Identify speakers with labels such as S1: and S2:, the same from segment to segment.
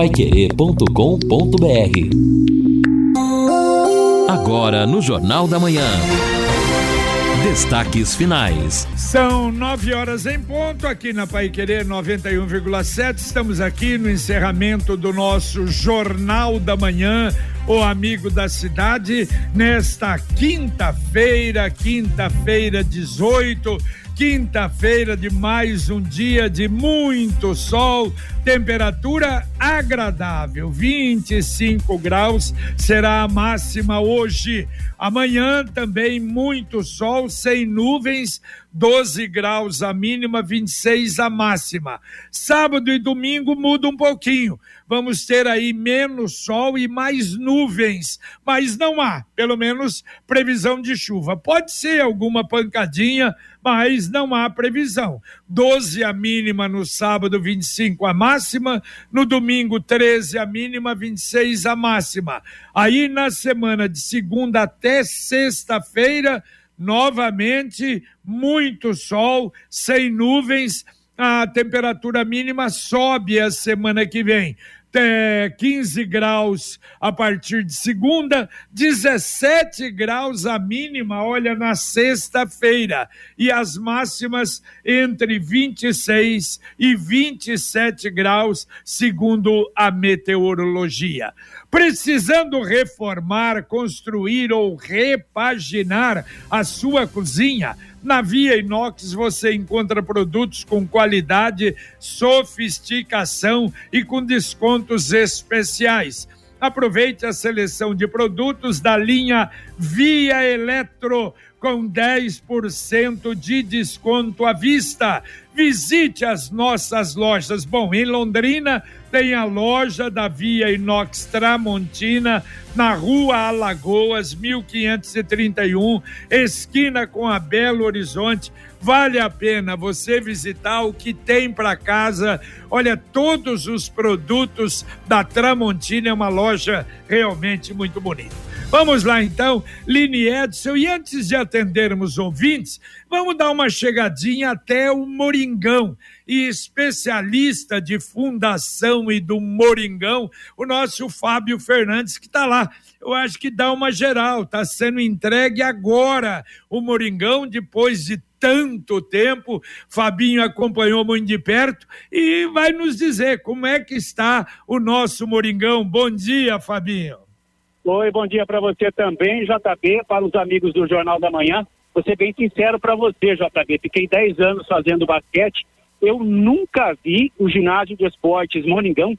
S1: paiquerê.com.br Agora no Jornal da Manhã. Destaques finais.
S2: São nove horas em ponto aqui na Pai Querer 91,7. Estamos aqui no encerramento do nosso Jornal da Manhã, o amigo da cidade, nesta quinta-feira, quinta-feira 18 quinta-feira de mais um dia de muito sol, temperatura agradável, 25 graus será a máxima hoje. Amanhã também muito sol, sem nuvens, 12 graus a mínima, 26 a máxima. Sábado e domingo muda um pouquinho. Vamos ter aí menos sol e mais nuvens, mas não há, pelo menos, previsão de chuva. Pode ser alguma pancadinha, mas não há previsão. 12 a mínima no sábado, 25 a máxima, no domingo 13 a mínima, 26 a máxima. Aí na semana de segunda até sexta-feira, novamente muito sol, sem nuvens. A temperatura mínima sobe a semana que vem é, 15 graus a partir de segunda, 17 graus a mínima, olha, na sexta-feira, e as máximas entre 26 e 27 graus, segundo a meteorologia. Precisando reformar, construir ou repaginar a sua cozinha? Na Via Inox você encontra produtos com qualidade, sofisticação e com descontos especiais. Aproveite a seleção de produtos da linha Via Eletro com 10% de desconto à vista. Visite as nossas lojas. Bom, em Londrina tem a loja da Via Inox Tramontina, na rua Alagoas, 1531, esquina com a Belo Horizonte. Vale a pena você visitar o que tem para casa. Olha, todos os produtos da Tramontina é uma loja realmente muito bonita. Vamos lá então, Line Edson. E antes de atendermos ouvintes, vamos dar uma chegadinha até o Moringão. E especialista de fundação e do Moringão, o nosso Fábio Fernandes, que está lá. Eu acho que dá uma geral, está sendo entregue agora o Moringão, depois de tanto tempo. Fabinho acompanhou muito de perto e vai nos dizer como é que está o nosso Moringão. Bom dia, Fabinho.
S3: Oi, bom dia para você também, JB, para os amigos do Jornal da Manhã. Vou ser bem sincero para você, JB. Fiquei 10 anos fazendo basquete. Eu nunca vi o ginásio de esportes Moningão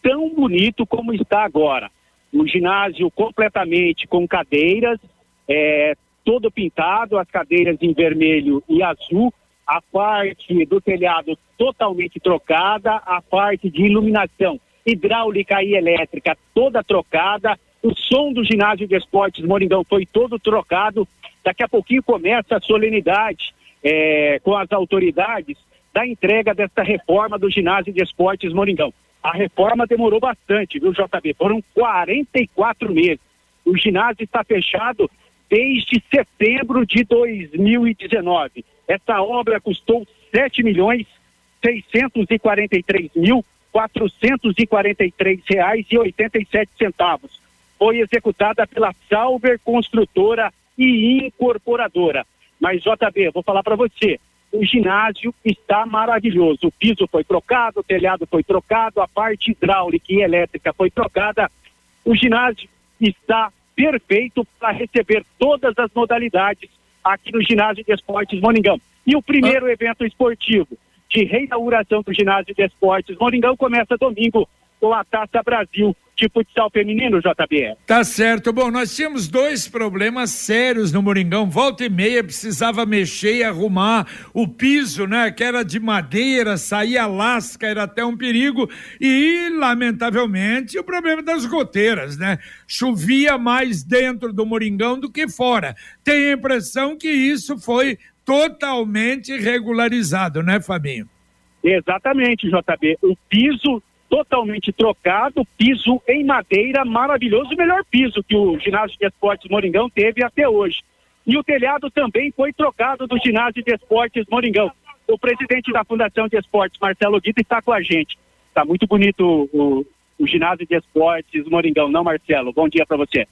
S3: tão bonito como está agora. Um ginásio completamente com cadeiras, é, todo pintado, as cadeiras em vermelho e azul, a parte do telhado totalmente trocada, a parte de iluminação hidráulica e elétrica toda trocada, o som do ginásio de esportes Moringão foi todo trocado. Daqui a pouquinho começa a solenidade é, com as autoridades da entrega desta reforma do ginásio de esportes Moringão. A reforma demorou bastante, viu, JB? Foram 44 meses. O ginásio está fechado desde setembro de 2019. Essa obra custou 7 milhões 643 mil 443 reais e 87 centavos foi executada pela Salver Construtora e Incorporadora. Mas, JB, vou falar para você, o ginásio está maravilhoso. O piso foi trocado, o telhado foi trocado, a parte hidráulica e elétrica foi trocada. O ginásio está perfeito para receber todas as modalidades aqui no ginásio de esportes Moningão. E o primeiro ah. evento esportivo de reinauguração do ginásio de esportes Moningão começa domingo com a Taça Brasil de futsal feminino, JB.
S2: Tá certo. Bom, nós tínhamos dois problemas sérios no Moringão. Volta e meia precisava mexer e arrumar o piso, né? Que era de madeira, saía lasca, era até um perigo. E, lamentavelmente, o problema das goteiras, né? Chovia mais dentro do Moringão do que fora. Tem a impressão que isso foi totalmente regularizado, né, Fabinho?
S3: Exatamente, JB. O piso totalmente trocado, piso em madeira maravilhoso, o melhor piso que o ginásio de esportes Moringão teve até hoje. E o telhado também foi trocado do ginásio de esportes Moringão. O presidente da Fundação de Esportes, Marcelo Guita, está com a gente. Está muito bonito o, o ginásio de esportes Moringão, não Marcelo? Bom dia para você.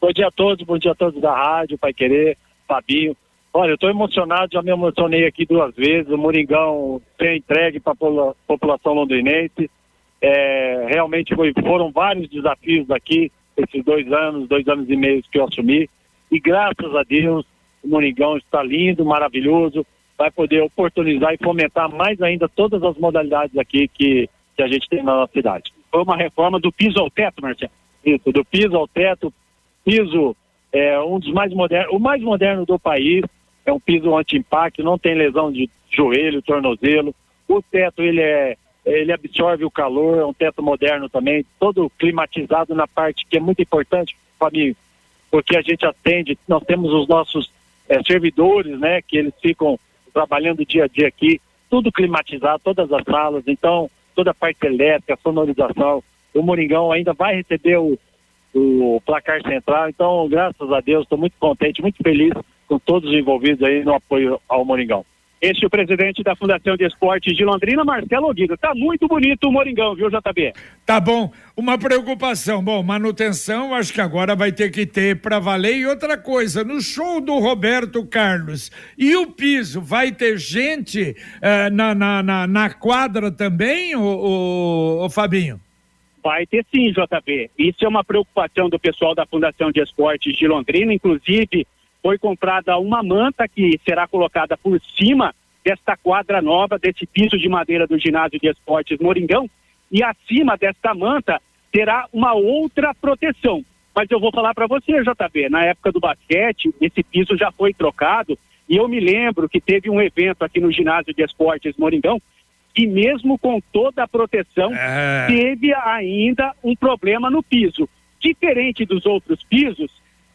S4: Bom dia a todos, bom dia a todos da rádio, Pai Querer, Fabinho. Olha, eu estou emocionado, já me emocionei aqui duas vezes. O Moringão tem entregue para a população londrinense. É, realmente foi, foram vários desafios aqui, esses dois anos, dois anos e meio que eu assumi. E graças a Deus, o Moringão está lindo, maravilhoso. Vai poder oportunizar e fomentar mais ainda todas as modalidades aqui que, que a gente tem na nossa cidade.
S3: Foi uma reforma do piso ao teto, Marcelo?
S4: Isso, do piso ao teto, piso é um dos mais modernos, o mais moderno do país, é um piso anti-impacto, não tem lesão de joelho, tornozelo. O teto ele é ele absorve o calor, é um teto moderno também, todo climatizado na parte que é muito importante, família, porque a gente atende, nós temos os nossos é, servidores, né, que eles ficam trabalhando dia a dia aqui, tudo climatizado, todas as salas, então toda a parte elétrica, sonorização. O Moringão ainda vai receber o, o placar central. Então, graças a Deus, estou muito contente, muito feliz com todos os envolvidos aí no apoio ao Moringão.
S3: Este é o presidente da Fundação de Esportes de Londrina, Marcelo Guido. Tá muito bonito o Moringão, viu, JB?
S2: Tá bom. Uma preocupação. Bom, manutenção acho que agora vai ter que ter para valer. E outra coisa, no show do Roberto Carlos, e o piso, vai ter gente uh, na, na, na, na, quadra também, o Fabinho?
S3: Vai ter sim, JB. Isso é uma preocupação do pessoal da Fundação de Esportes de Londrina. Inclusive, foi comprada uma manta que será colocada por cima desta quadra nova, desse piso de madeira do ginásio de esportes Moringão. E acima desta manta terá uma outra proteção. Mas eu vou falar para você, JB, na época do basquete, esse piso já foi trocado. E eu me lembro que teve um evento aqui no ginásio de esportes Moringão e mesmo com toda a proteção, é... teve ainda um problema no piso. Diferente dos outros pisos,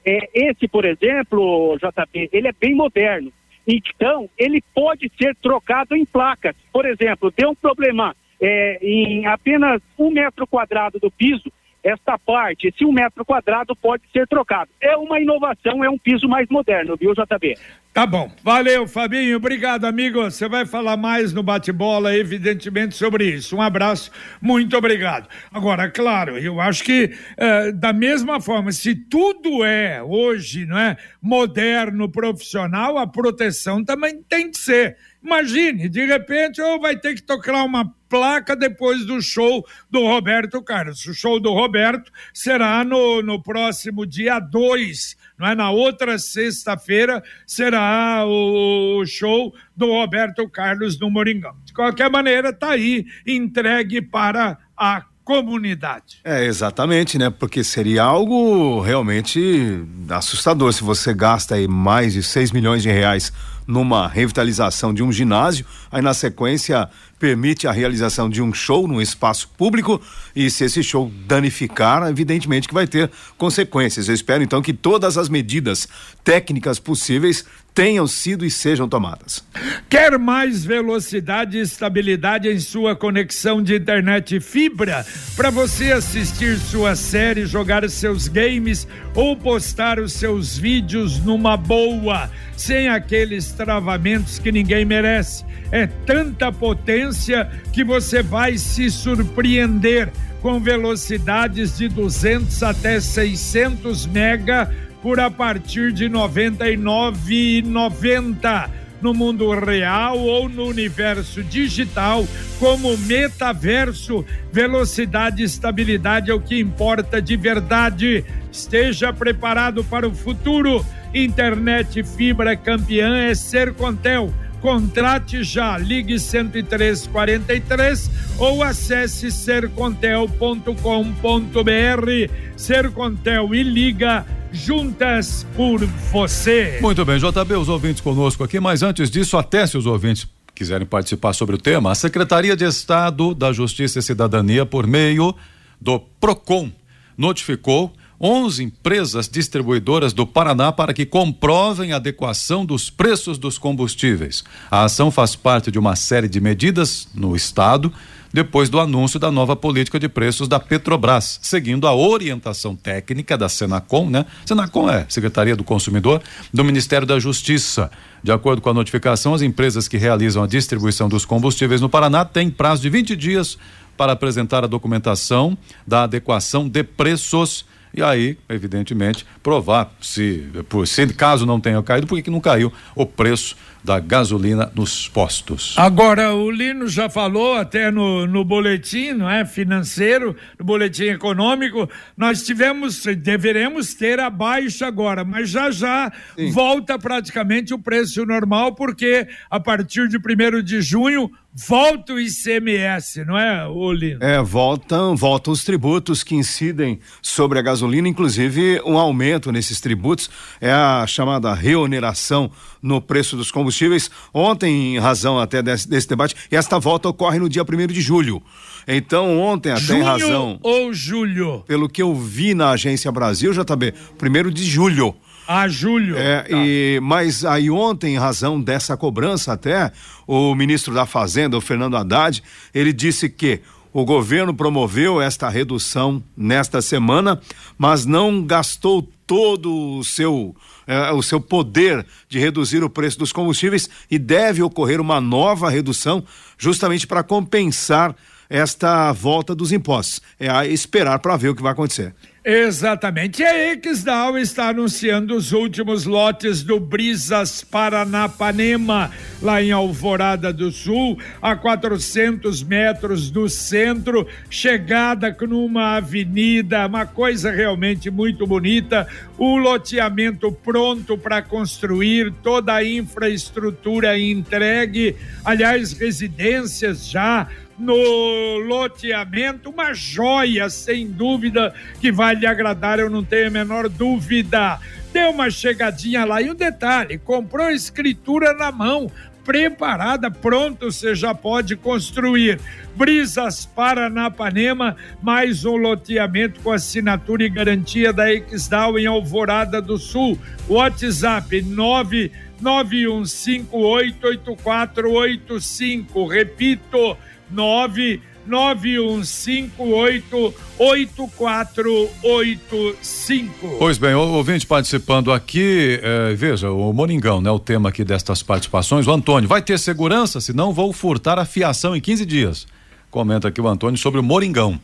S3: é, esse, por exemplo, JP, ele é bem moderno. Então, ele pode ser trocado em placas. Por exemplo, deu um problema é, em apenas um metro quadrado do piso, esta parte, esse um metro quadrado pode ser trocado. É uma inovação, é um piso mais moderno, viu, JB?
S2: Tá bom. Valeu, Fabinho. Obrigado, amigo. Você vai falar mais no bate-bola, evidentemente, sobre isso. Um abraço. Muito obrigado. Agora, claro, eu acho que eh, da mesma forma, se tudo é hoje, não é, moderno, profissional, a proteção também tem que ser. Imagine, de repente, ou vai ter que tocar uma placa depois do show do Roberto Carlos. O show do Roberto será no, no próximo dia 2 não é? Na outra sexta-feira será o show do Roberto Carlos no Moringão. De qualquer maneira, está aí entregue para a comunidade.
S5: É, exatamente, né? Porque seria algo realmente assustador se você gasta aí mais de 6 milhões de reais numa revitalização de um ginásio, aí na sequência permite a realização de um show num espaço público e se esse show danificar, evidentemente que vai ter consequências. Eu espero então que todas as medidas técnicas possíveis tenham sido e sejam tomadas.
S2: Quer mais velocidade e estabilidade em sua conexão de internet fibra para você assistir sua série, jogar seus games ou postar os seus vídeos numa boa, sem aqueles travamentos que ninguém merece? É tanta potência que você vai se surpreender com velocidades de 200 até 600 mega por a partir de R$ 99,90 no mundo real ou no universo digital, como metaverso, velocidade e estabilidade é o que importa de verdade. Esteja preparado para o futuro. Internet fibra campeã é Sercontel Contrate já, ligue 10343 ou acesse sercontel.com.br. Sercontel e liga juntas por você.
S6: Muito bem, JB, os ouvintes conosco aqui, mas antes disso, até se os ouvintes quiserem participar sobre o tema, a Secretaria de Estado da Justiça e Cidadania, por meio do PROCON, notificou 11 empresas distribuidoras do Paraná para que comprovem a adequação dos preços dos combustíveis. A ação faz parte de uma série de medidas no Estado depois do anúncio da nova política de preços da Petrobras, seguindo a orientação técnica da Senacom, né? Senacom é Secretaria do Consumidor do Ministério da Justiça. De acordo com a notificação, as empresas que realizam a distribuição dos combustíveis no Paraná têm prazo de 20 dias para apresentar a documentação da adequação de preços e aí, evidentemente, provar se, por, se caso não tenha caído, por que não caiu o preço da gasolina nos postos.
S2: Agora, o Lino já falou até no, no boletim, não é? Financeiro, no boletim econômico, nós tivemos, deveremos ter a baixa agora, mas já já Sim. volta praticamente o preço normal, porque a partir de primeiro de junho volta o ICMS, não é, Lino?
S5: É, voltam, voltam os tributos que incidem sobre a gasolina, inclusive um aumento nesses tributos é a chamada reoneração no preço dos combustíveis. Ontem, em razão até desse, desse debate, esta volta ocorre no dia primeiro de julho. Então, ontem, até
S2: Junho
S5: em razão.
S2: Ou julho?
S5: Pelo que eu vi na Agência Brasil, JB, primeiro de julho.
S2: A julho.
S5: É, tá. e, mas aí ontem, em razão dessa cobrança até, o ministro da Fazenda, o Fernando Haddad, ele disse que o governo promoveu esta redução nesta semana, mas não gastou todo o seu eh, o seu poder de reduzir o preço dos combustíveis e deve ocorrer uma nova redução justamente para compensar esta volta dos impostos. É a esperar para ver o que vai acontecer.
S2: Exatamente. E a Exdal está anunciando os últimos lotes do Brisas Paranapanema, lá em Alvorada do Sul, a 400 metros do centro, chegada numa avenida, uma coisa realmente muito bonita. O loteamento pronto para construir, toda a infraestrutura entregue, aliás, residências já no loteamento, uma joia, sem dúvida, que vai lhe agradar, eu não tenho a menor dúvida. Deu uma chegadinha lá e um detalhe: comprou escritura na mão, preparada, pronto, você já pode construir. Brisas Paranapanema, mais um loteamento com assinatura e garantia da Exdal em Alvorada do Sul. WhatsApp 991588485. Repito, 991588485.
S6: Pois bem, ouvinte participando aqui, eh, veja, o Moringão, né? O tema aqui destas participações. O Antônio, vai ter segurança? Senão vou furtar a fiação em 15 dias. Comenta aqui o Antônio sobre o Moringão.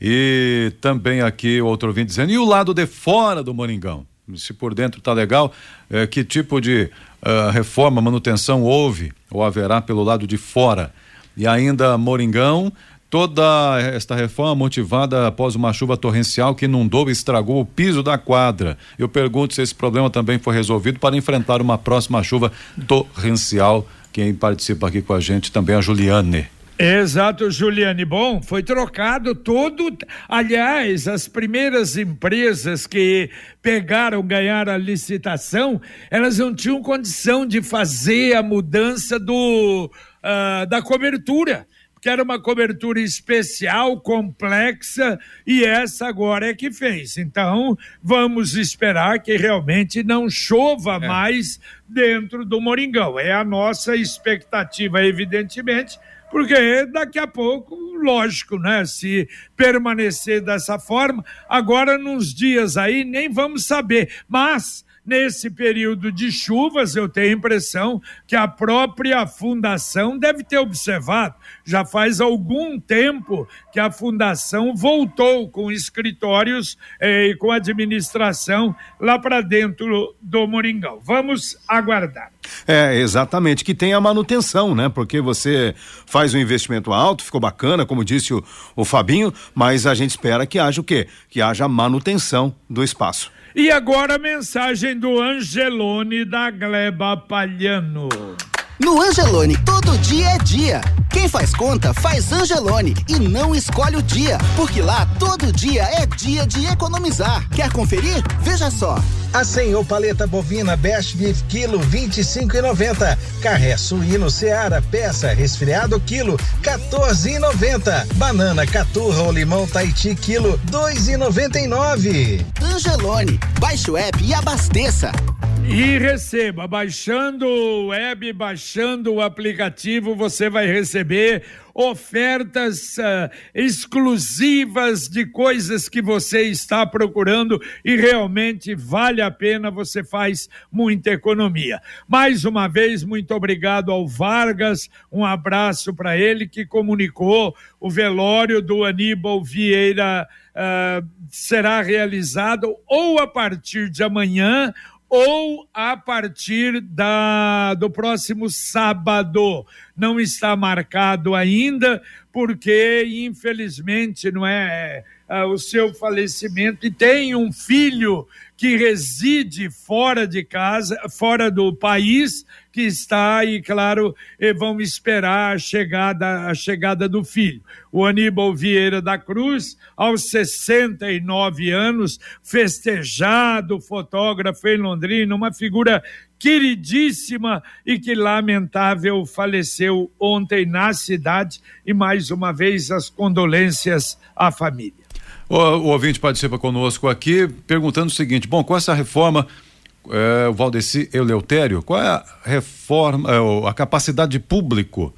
S6: E também aqui outro ouvinte dizendo, e o lado de fora do Moringão? Se por dentro tá legal, eh, que tipo de uh, reforma, manutenção houve ou haverá pelo lado de fora? E ainda Moringão, toda esta reforma motivada após uma chuva torrencial que inundou e estragou o piso da quadra. Eu pergunto se esse problema também foi resolvido para enfrentar uma próxima chuva torrencial. Quem participa aqui com a gente também é a Juliane.
S2: Exato, Juliane. Bom, foi trocado todo. Aliás, as primeiras empresas que pegaram, ganharam a licitação, elas não tinham condição de fazer a mudança do uh, da cobertura, que era uma cobertura especial, complexa, e essa agora é que fez. Então, vamos esperar que realmente não chova é. mais dentro do Moringão. É a nossa expectativa, evidentemente, porque daqui a pouco, lógico, né? Se permanecer dessa forma, agora nos dias aí nem vamos saber, mas Nesse período de chuvas, eu tenho a impressão que a própria fundação deve ter observado. Já faz algum tempo que a fundação voltou com escritórios eh, e com administração lá para dentro do Moringão. Vamos aguardar.
S5: É, exatamente, que tem a manutenção, né? Porque você faz um investimento alto, ficou bacana, como disse o, o Fabinho, mas a gente espera que haja o quê? Que haja manutenção do espaço.
S2: E agora a mensagem do Angelone da Gleba Palhano.
S7: No Angelone, todo dia é dia. Quem faz conta, faz Angelone e não escolhe o dia, porque lá todo dia é dia de economizar. Quer conferir? Veja só.
S8: A senhor paleta bovina Best Beef quilo 25,90. Carré suíno Seara peça resfriado quilo 14,90. Banana caturra ou limão Tahiti quilo 2,99.
S7: Angelone, baixe o app e abasteça.
S2: E receba, baixando o web, baixando o aplicativo, você vai receber ofertas uh, exclusivas de coisas que você está procurando e realmente vale a pena, você faz muita economia. Mais uma vez, muito obrigado ao Vargas, um abraço para ele que comunicou o velório do Aníbal Vieira. Uh, será realizado ou a partir de amanhã ou a partir da, do próximo sábado. Não está marcado ainda, porque infelizmente não é, é o seu falecimento e tem um filho que reside fora de casa, fora do país, que está e claro vão esperar a chegada a chegada do filho. O Aníbal Vieira da Cruz, aos 69 anos, festejado fotógrafo em Londrina, uma figura queridíssima e que lamentável faleceu ontem na cidade e mais uma vez as condolências à família.
S6: O, o ouvinte participa conosco aqui perguntando o seguinte: bom, com essa reforma é, o Valdeci Eleutério, qual é a reforma, é, a capacidade de público?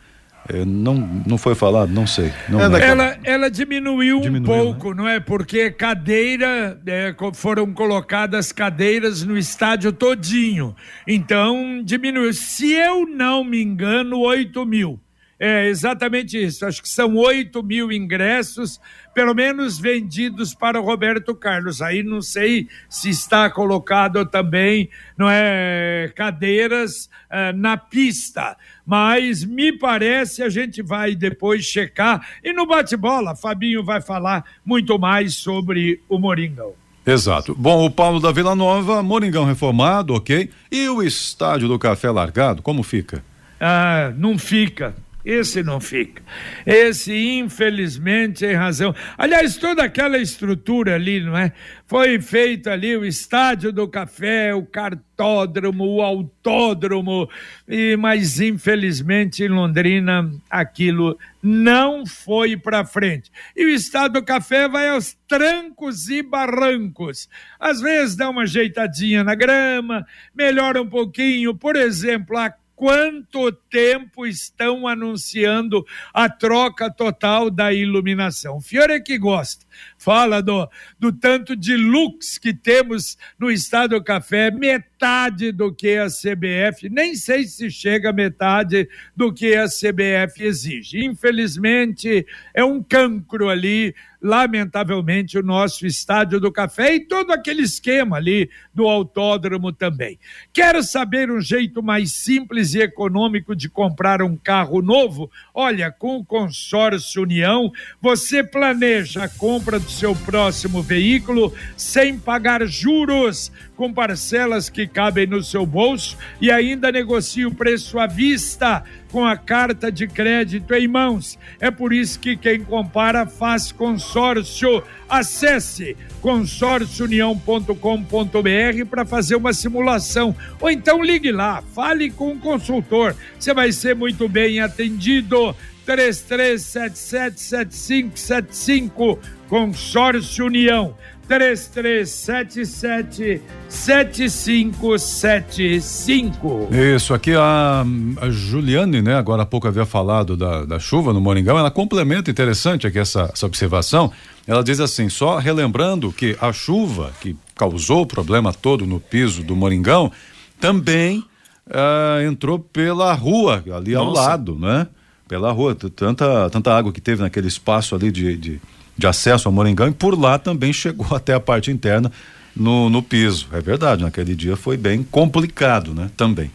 S6: É, não, não foi falado, não sei. Não
S2: ela, ela, ela, diminuiu, diminuiu um pouco, né? não é? Porque cadeira, é, foram colocadas cadeiras no estádio todinho. Então, diminuiu. Se eu não me engano, 8 mil. É exatamente isso. Acho que são 8 mil ingressos, pelo menos vendidos para o Roberto Carlos. Aí não sei se está colocado também, não é, cadeiras uh, na pista. Mas me parece, a gente vai depois checar. E no bate-bola, Fabinho vai falar muito mais sobre o Moringão.
S6: Exato. Bom, o Paulo da Vila Nova, Moringão reformado, ok. E o estádio do Café Largado, como fica?
S2: Ah, não fica esse não fica. Esse, infelizmente, em razão. Aliás, toda aquela estrutura ali, não é? Foi feito ali o estádio do café, o cartódromo, o autódromo, e, mas infelizmente em Londrina aquilo não foi para frente. E o estádio do café vai aos trancos e barrancos. Às vezes dá uma ajeitadinha na grama, melhora um pouquinho, por exemplo, a quanto tempo estão anunciando a troca total da iluminação. Fiore é que gosta fala do, do tanto de lux que temos no Estado do Café, metade do que a CBF, nem sei se chega a metade do que a CBF exige. Infelizmente, é um cancro ali, lamentavelmente, o nosso Estádio do Café e todo aquele esquema ali do autódromo também. Quero saber um jeito mais simples e econômico de comprar um carro novo? Olha, com o consórcio União, você planeja a compra do seu próximo veículo sem pagar juros, com parcelas que cabem no seu bolso e ainda negocia o preço à vista com a carta de crédito em mãos. É por isso que quem compara faz consórcio. Acesse consórciounião.com.br para fazer uma simulação. Ou então ligue lá, fale com o consultor. Você vai ser muito bem atendido. 33777575 Consórcio União 3377 7575.
S6: Isso, aqui a, a, Juliane, né, agora há pouco havia falado da, da chuva no Moringão, ela complementa interessante aqui essa, essa observação. Ela diz assim, só relembrando que a chuva que causou o problema todo no piso do Moringão também uh, entrou pela rua, ali Nossa. ao lado, né? Pela rua, tanta, tanta água que teve naquele espaço ali de, de de acesso ao Moringão e por lá também chegou até a parte interna no, no piso. É verdade, naquele dia foi bem complicado, né? Também.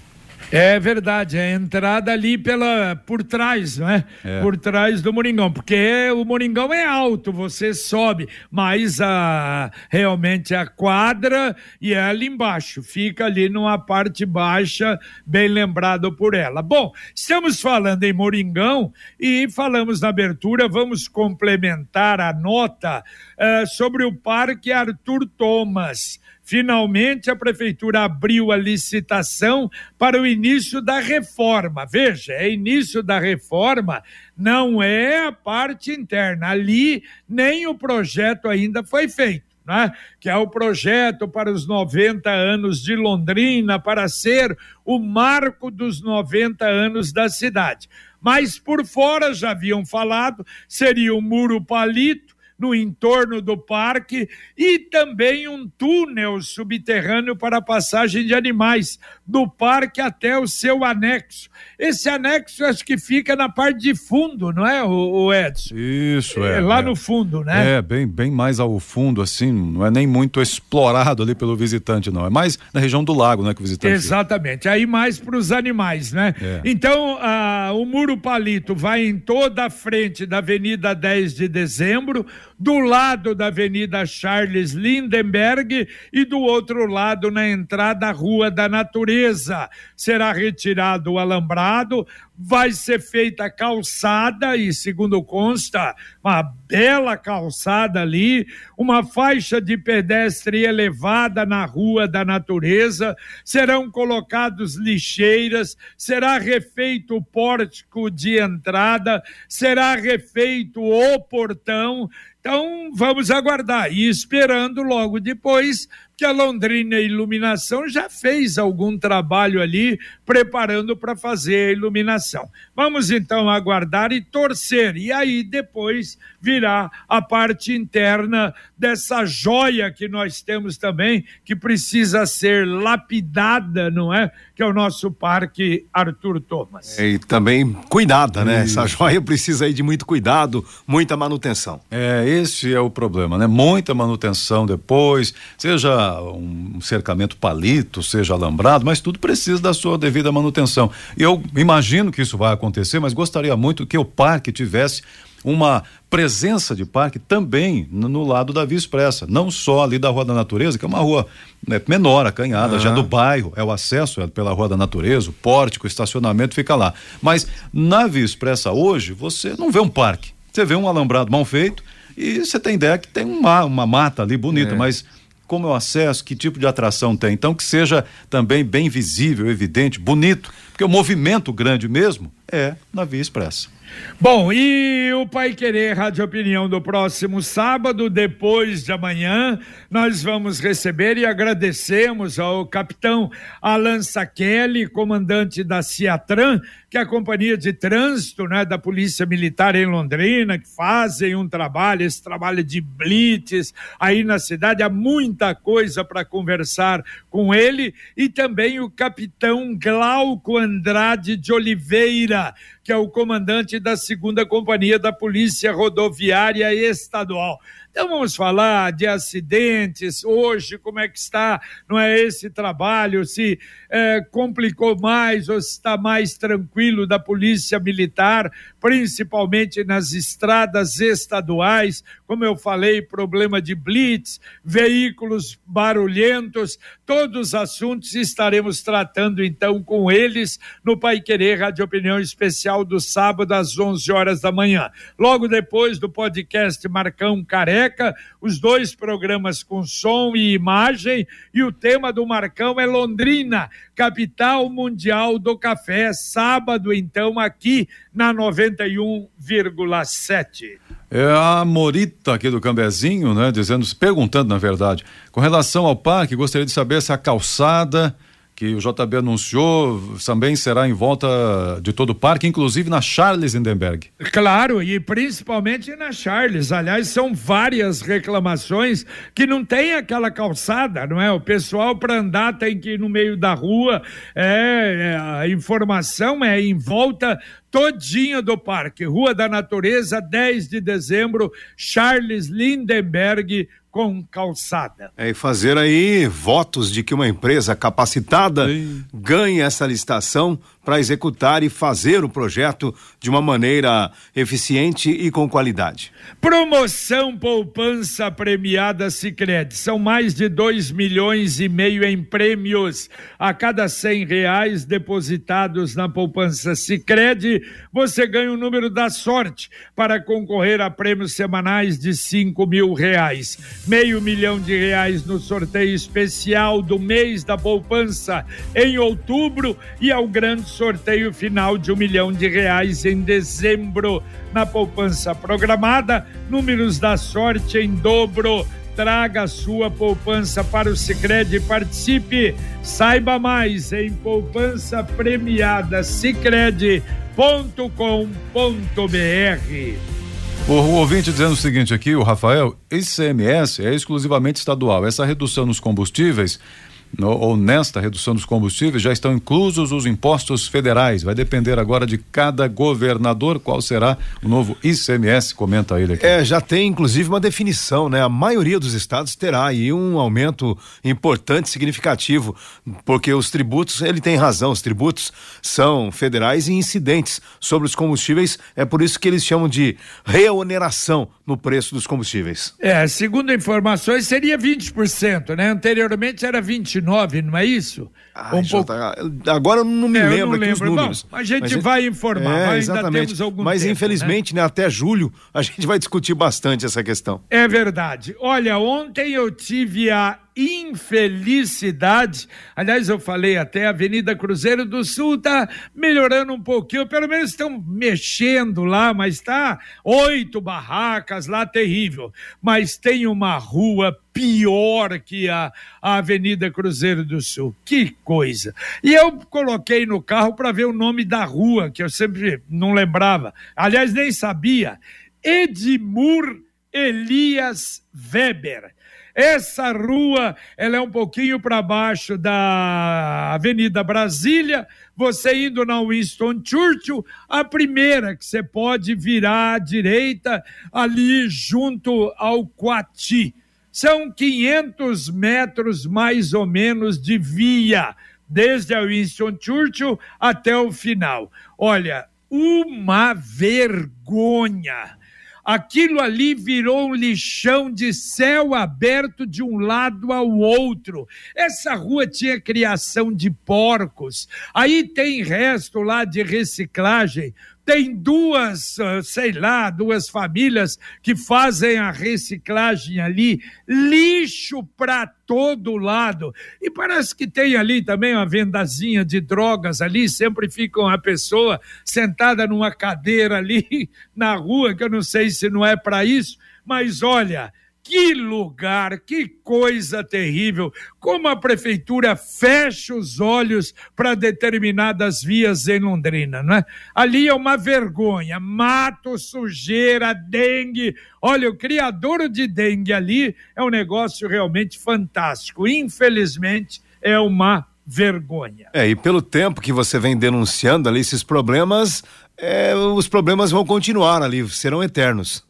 S2: É verdade, é a entrada ali pela por trás, não é? é? Por trás do Moringão, porque o Moringão é alto, você sobe, mas a realmente a quadra e é ali embaixo, fica ali numa parte baixa, bem lembrado por ela. Bom, estamos falando em Moringão e falamos na abertura, vamos complementar a nota uh, sobre o Parque Arthur Thomas. Finalmente, a prefeitura abriu a licitação para o início da reforma. Veja, é início da reforma, não é a parte interna. Ali, nem o projeto ainda foi feito. né? que é o projeto para os 90 anos de Londrina, para ser o marco dos 90 anos da cidade. Mas por fora, já haviam falado, seria o Muro Palito, no entorno do parque e também um túnel subterrâneo para a passagem de animais do parque até o seu anexo. Esse anexo acho que fica na parte de fundo, não é, o, Edson?
S6: Isso, é.
S2: é lá
S6: é.
S2: no fundo, né?
S6: É, bem, bem mais ao fundo, assim, não é nem muito explorado ali pelo visitante, não. É mais na região do lago, né, que o visitante
S2: Exatamente, aí mais para os animais, né? É. Então, a, o Muro Palito vai em toda a frente da Avenida 10 de Dezembro, do lado da Avenida Charles Lindenberg e do outro lado na entrada à Rua da Natureza. Será retirado o alambrado, vai ser feita calçada e, segundo consta, uma bela calçada ali, uma faixa de pedestre elevada na Rua da Natureza, serão colocados lixeiras, será refeito o pórtico de entrada, será refeito o portão então, vamos aguardar. E esperando logo depois que a Londrina Iluminação já fez algum trabalho ali preparando para fazer a iluminação. Vamos então aguardar e torcer, e aí depois virá a parte interna dessa joia que nós temos também, que precisa ser lapidada, não é? Que é o nosso Parque Arthur Thomas.
S5: É, e também cuidada, né? Isso. Essa joia precisa aí de muito cuidado, muita manutenção.
S6: É, esse é o problema, né? Muita manutenção depois, seja um cercamento palito, seja alambrado, mas tudo precisa da sua devida manutenção. Eu imagino que isso vai acontecer, mas gostaria muito que o parque tivesse uma presença de parque também no, no, lado da Via Expressa, não só ali da Rua da Natureza, que é uma rua né, menor, acanhada, uhum. já do bairro, é o acesso é pela Rua da Natureza, o pórtico, o estacionamento fica lá. Mas na Via Expressa hoje, você não vê um parque, você vê um alambrado mal feito e você tem ideia que tem uma, uma mata ali bonita, é. mas como o acesso, que tipo de atração tem. Então, que seja também bem visível, evidente, bonito, porque o movimento grande mesmo é na Via Expressa.
S2: Bom, e o Pai Querer Rádio Opinião do próximo sábado, depois de amanhã, nós vamos receber e agradecemos ao capitão Alan Saqueli, comandante da Ciatran, que é a companhia de trânsito né, da Polícia Militar em Londrina, que fazem um trabalho, esse trabalho de blitz aí na cidade. Há muita coisa para conversar com ele. E também o capitão Glauco Andrade de Oliveira, que é o comandante da segunda companhia da Polícia Rodoviária Estadual. Então vamos falar de acidentes. Hoje, como é que está, não é esse trabalho, se é, complicou mais ou se está mais tranquilo da polícia militar, principalmente nas estradas estaduais, como eu falei, problema de blitz, veículos barulhentos, todos os assuntos estaremos tratando então com eles no Pai Querer Rádio Opinião Especial do sábado às 11 horas da manhã. Logo depois do podcast Marcão Careca, os dois programas com som e imagem, e o tema do Marcão é Londrina, capital mundial do café, sábado, então, aqui na 91,7.
S6: É a Morita aqui do Cambezinho, né, dizendo, perguntando na verdade, com relação ao parque, gostaria de saber se a calçada que o JB anunciou também será em volta de todo o parque, inclusive na Charles Lindenberg.
S2: Claro, e principalmente na Charles. Aliás, são várias reclamações que não tem aquela calçada, não é? O pessoal para andar tem que ir no meio da rua. É, é, a informação é em volta todinha do parque. Rua da Natureza, 10 de dezembro, Charles Lindenberg, com calçada.
S5: É, e fazer aí votos de que uma empresa capacitada Sim. ganhe essa licitação para executar e fazer o projeto de uma maneira eficiente e com qualidade.
S2: Promoção Poupança Premiada Sicredi São mais de dois milhões e meio em prêmios. A cada cem reais depositados na Poupança Sicredi você ganha o número da sorte para concorrer a prêmios semanais de cinco mil reais. Meio milhão de reais no sorteio especial do mês da poupança em outubro e ao grande sorteio final de um milhão de reais em dezembro. Na poupança programada, números da sorte em dobro traga sua poupança para o Sicredi e participe. Saiba mais em poupança premiada sicredi.com.br.
S6: O, ouvinte dizendo o seguinte aqui, o Rafael, ICMS é exclusivamente estadual. Essa redução nos combustíveis no, ou nesta redução dos combustíveis já estão inclusos os impostos federais. Vai depender agora de cada governador qual será o novo ICMS, comenta ele aqui.
S5: É, já tem inclusive uma definição, né? A maioria dos estados terá aí um aumento importante, significativo, porque os tributos, ele tem razão, os tributos são federais e incidentes sobre os combustíveis, é por isso que eles chamam de reoneração no preço dos combustíveis.
S2: É, segundo informações seria 20%, né? Anteriormente era 29 29, não é isso?
S5: Ah, um pouco... Agora eu não me é, lembro, não lembro. os números.
S2: Bom, a gente mas vai informar, é, mas ainda temos algum
S5: Mas
S2: tempo,
S5: infelizmente, né? né? até julho, a gente vai discutir bastante essa questão.
S2: É verdade. Olha, ontem eu tive a infelicidade. Aliás, eu falei até a Avenida Cruzeiro do Sul tá melhorando um pouquinho, pelo menos estão mexendo lá, mas tá oito barracas lá, terrível. Mas tem uma rua pior que a, a Avenida Cruzeiro do Sul. Que coisa! E eu coloquei no carro para ver o nome da rua, que eu sempre não lembrava. Aliás, nem sabia. Edmur Elias Weber. Essa rua, ela é um pouquinho para baixo da Avenida Brasília, você indo na Winston Churchill, a primeira que você pode virar à direita ali junto ao Coati. São 500 metros mais ou menos de via, desde a Winston Churchill até o final. Olha, uma vergonha Aquilo ali virou um lixão de céu aberto de um lado ao outro. Essa rua tinha criação de porcos. Aí tem resto lá de reciclagem tem duas, ah, sei lá, duas famílias que fazem a reciclagem ali, lixo para todo lado. E parece que tem ali também uma vendazinha de drogas ali, sempre fica uma pessoa sentada numa cadeira ali na rua, que eu não sei se não é para isso, mas olha, que lugar, que coisa terrível! Como a prefeitura fecha os olhos para determinadas vias em Londrina, não é? Ali é uma vergonha, mato, sujeira, dengue. Olha, o criador de dengue ali é um negócio realmente fantástico. Infelizmente, é uma vergonha.
S5: É, e pelo tempo que você vem denunciando ali esses problemas, é, os problemas vão continuar ali, serão eternos.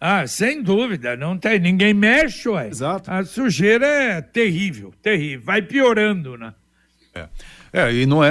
S2: Ah, sem dúvida, não tem. Ninguém mexe, ué.
S5: Exato.
S2: A sujeira é terrível, terrível. Vai piorando, né?
S6: É. É, e não é,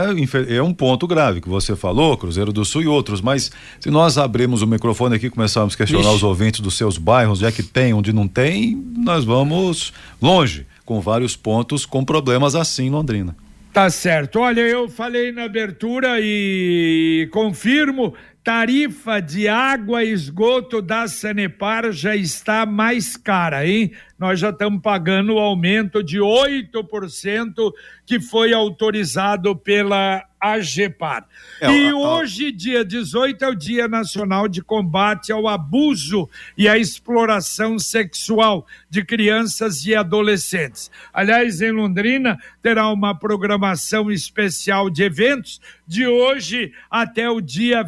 S6: é um ponto grave que você falou, Cruzeiro do Sul e outros, mas se nós abrirmos o microfone aqui e começarmos a questionar Ixi. os ouvintes dos seus bairros, onde é que tem, onde não tem, nós vamos longe, com vários pontos com problemas assim em Londrina.
S2: Tá certo. Olha, eu falei na abertura e confirmo, tarifa de água e esgoto da Sanepar já está mais cara, hein? Nós já estamos pagando o aumento de 8% que foi autorizado pela AGEPAR. É, e hoje, dia 18, é o Dia Nacional de Combate ao Abuso e à Exploração Sexual de Crianças e Adolescentes. Aliás, em Londrina, terá uma programação especial de eventos de hoje até o dia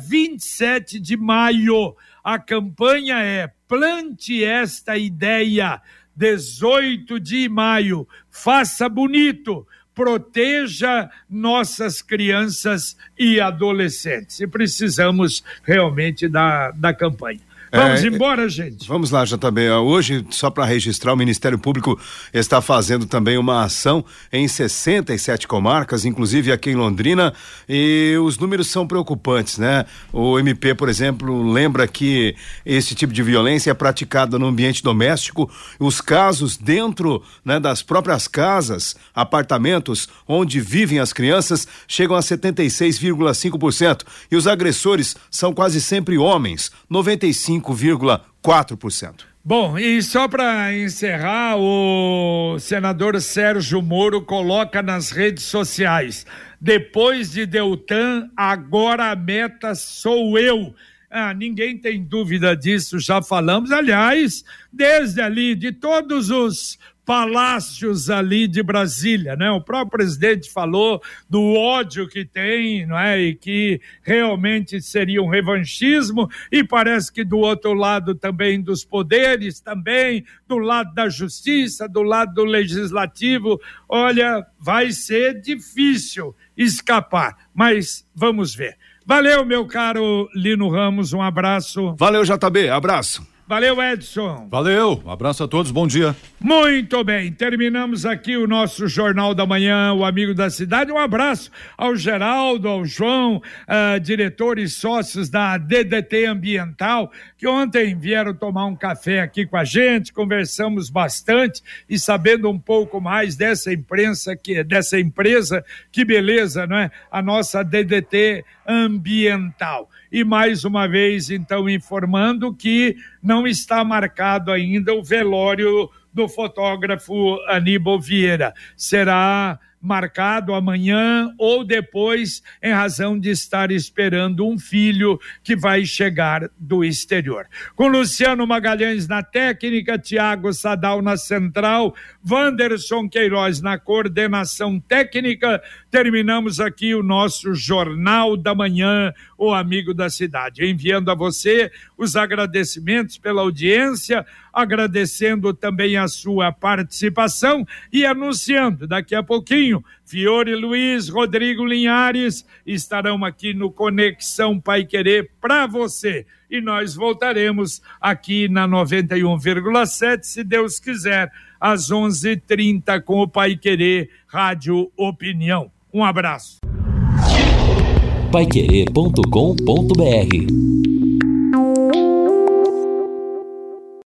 S2: 27 de maio. A campanha é Plante esta ideia. 18 de maio. Faça bonito proteja nossas crianças e adolescentes. E precisamos realmente da, da campanha. Vamos é, embora, gente.
S5: Vamos lá, JB. Hoje, só para registrar, o Ministério Público está fazendo também uma ação em 67 comarcas, inclusive aqui em Londrina, e os números são preocupantes, né? O MP, por exemplo, lembra que esse tipo de violência é praticada no ambiente doméstico, os casos dentro né, das próprias casas, apartamentos onde vivem as crianças chegam a 76,5% e os agressores são quase sempre homens, 95 5,4%.
S2: Bom, e só para encerrar, o senador Sérgio Moro coloca nas redes sociais: depois de Deltan, agora a meta sou eu. Ah, ninguém tem dúvida disso, já falamos. Aliás, desde ali, de todos os palácios ali de Brasília, né? O próprio presidente falou do ódio que tem, não é? E que realmente seria um revanchismo e parece que do outro lado também dos poderes, também do lado da justiça, do lado do legislativo, olha, vai ser difícil escapar, mas vamos ver. Valeu, meu caro Lino Ramos, um abraço.
S5: Valeu, JB, abraço.
S2: Valeu, Edson.
S6: Valeu, um abraço a todos, bom dia.
S2: Muito bem, terminamos aqui o nosso Jornal da Manhã, o Amigo da Cidade. Um abraço ao Geraldo, ao João, uh, diretores sócios da DDT Ambiental, que ontem vieram tomar um café aqui com a gente, conversamos bastante e sabendo um pouco mais dessa imprensa, que, dessa empresa, que beleza, não é? A nossa DDT Ambiental. E mais uma vez, então, informando que não está marcado ainda o velório do fotógrafo Aníbal Vieira. Será marcado amanhã ou depois, em razão de estar esperando um filho que vai chegar do exterior. Com Luciano Magalhães na técnica, Tiago Sadal na central, Wanderson Queiroz na coordenação técnica, terminamos aqui o nosso Jornal da Manhã, o Amigo da Cidade. Enviando a você os agradecimentos pela audiência, agradecendo também a sua participação e anunciando daqui a pouquinho, Fiore Luiz, Rodrigo Linhares estarão aqui no Conexão Pai Querer para você. E nós voltaremos aqui na 91,7, se Deus quiser, às 11:30 com o Pai Querer Rádio Opinião. Um abraço.
S1: Paiquerê.com.br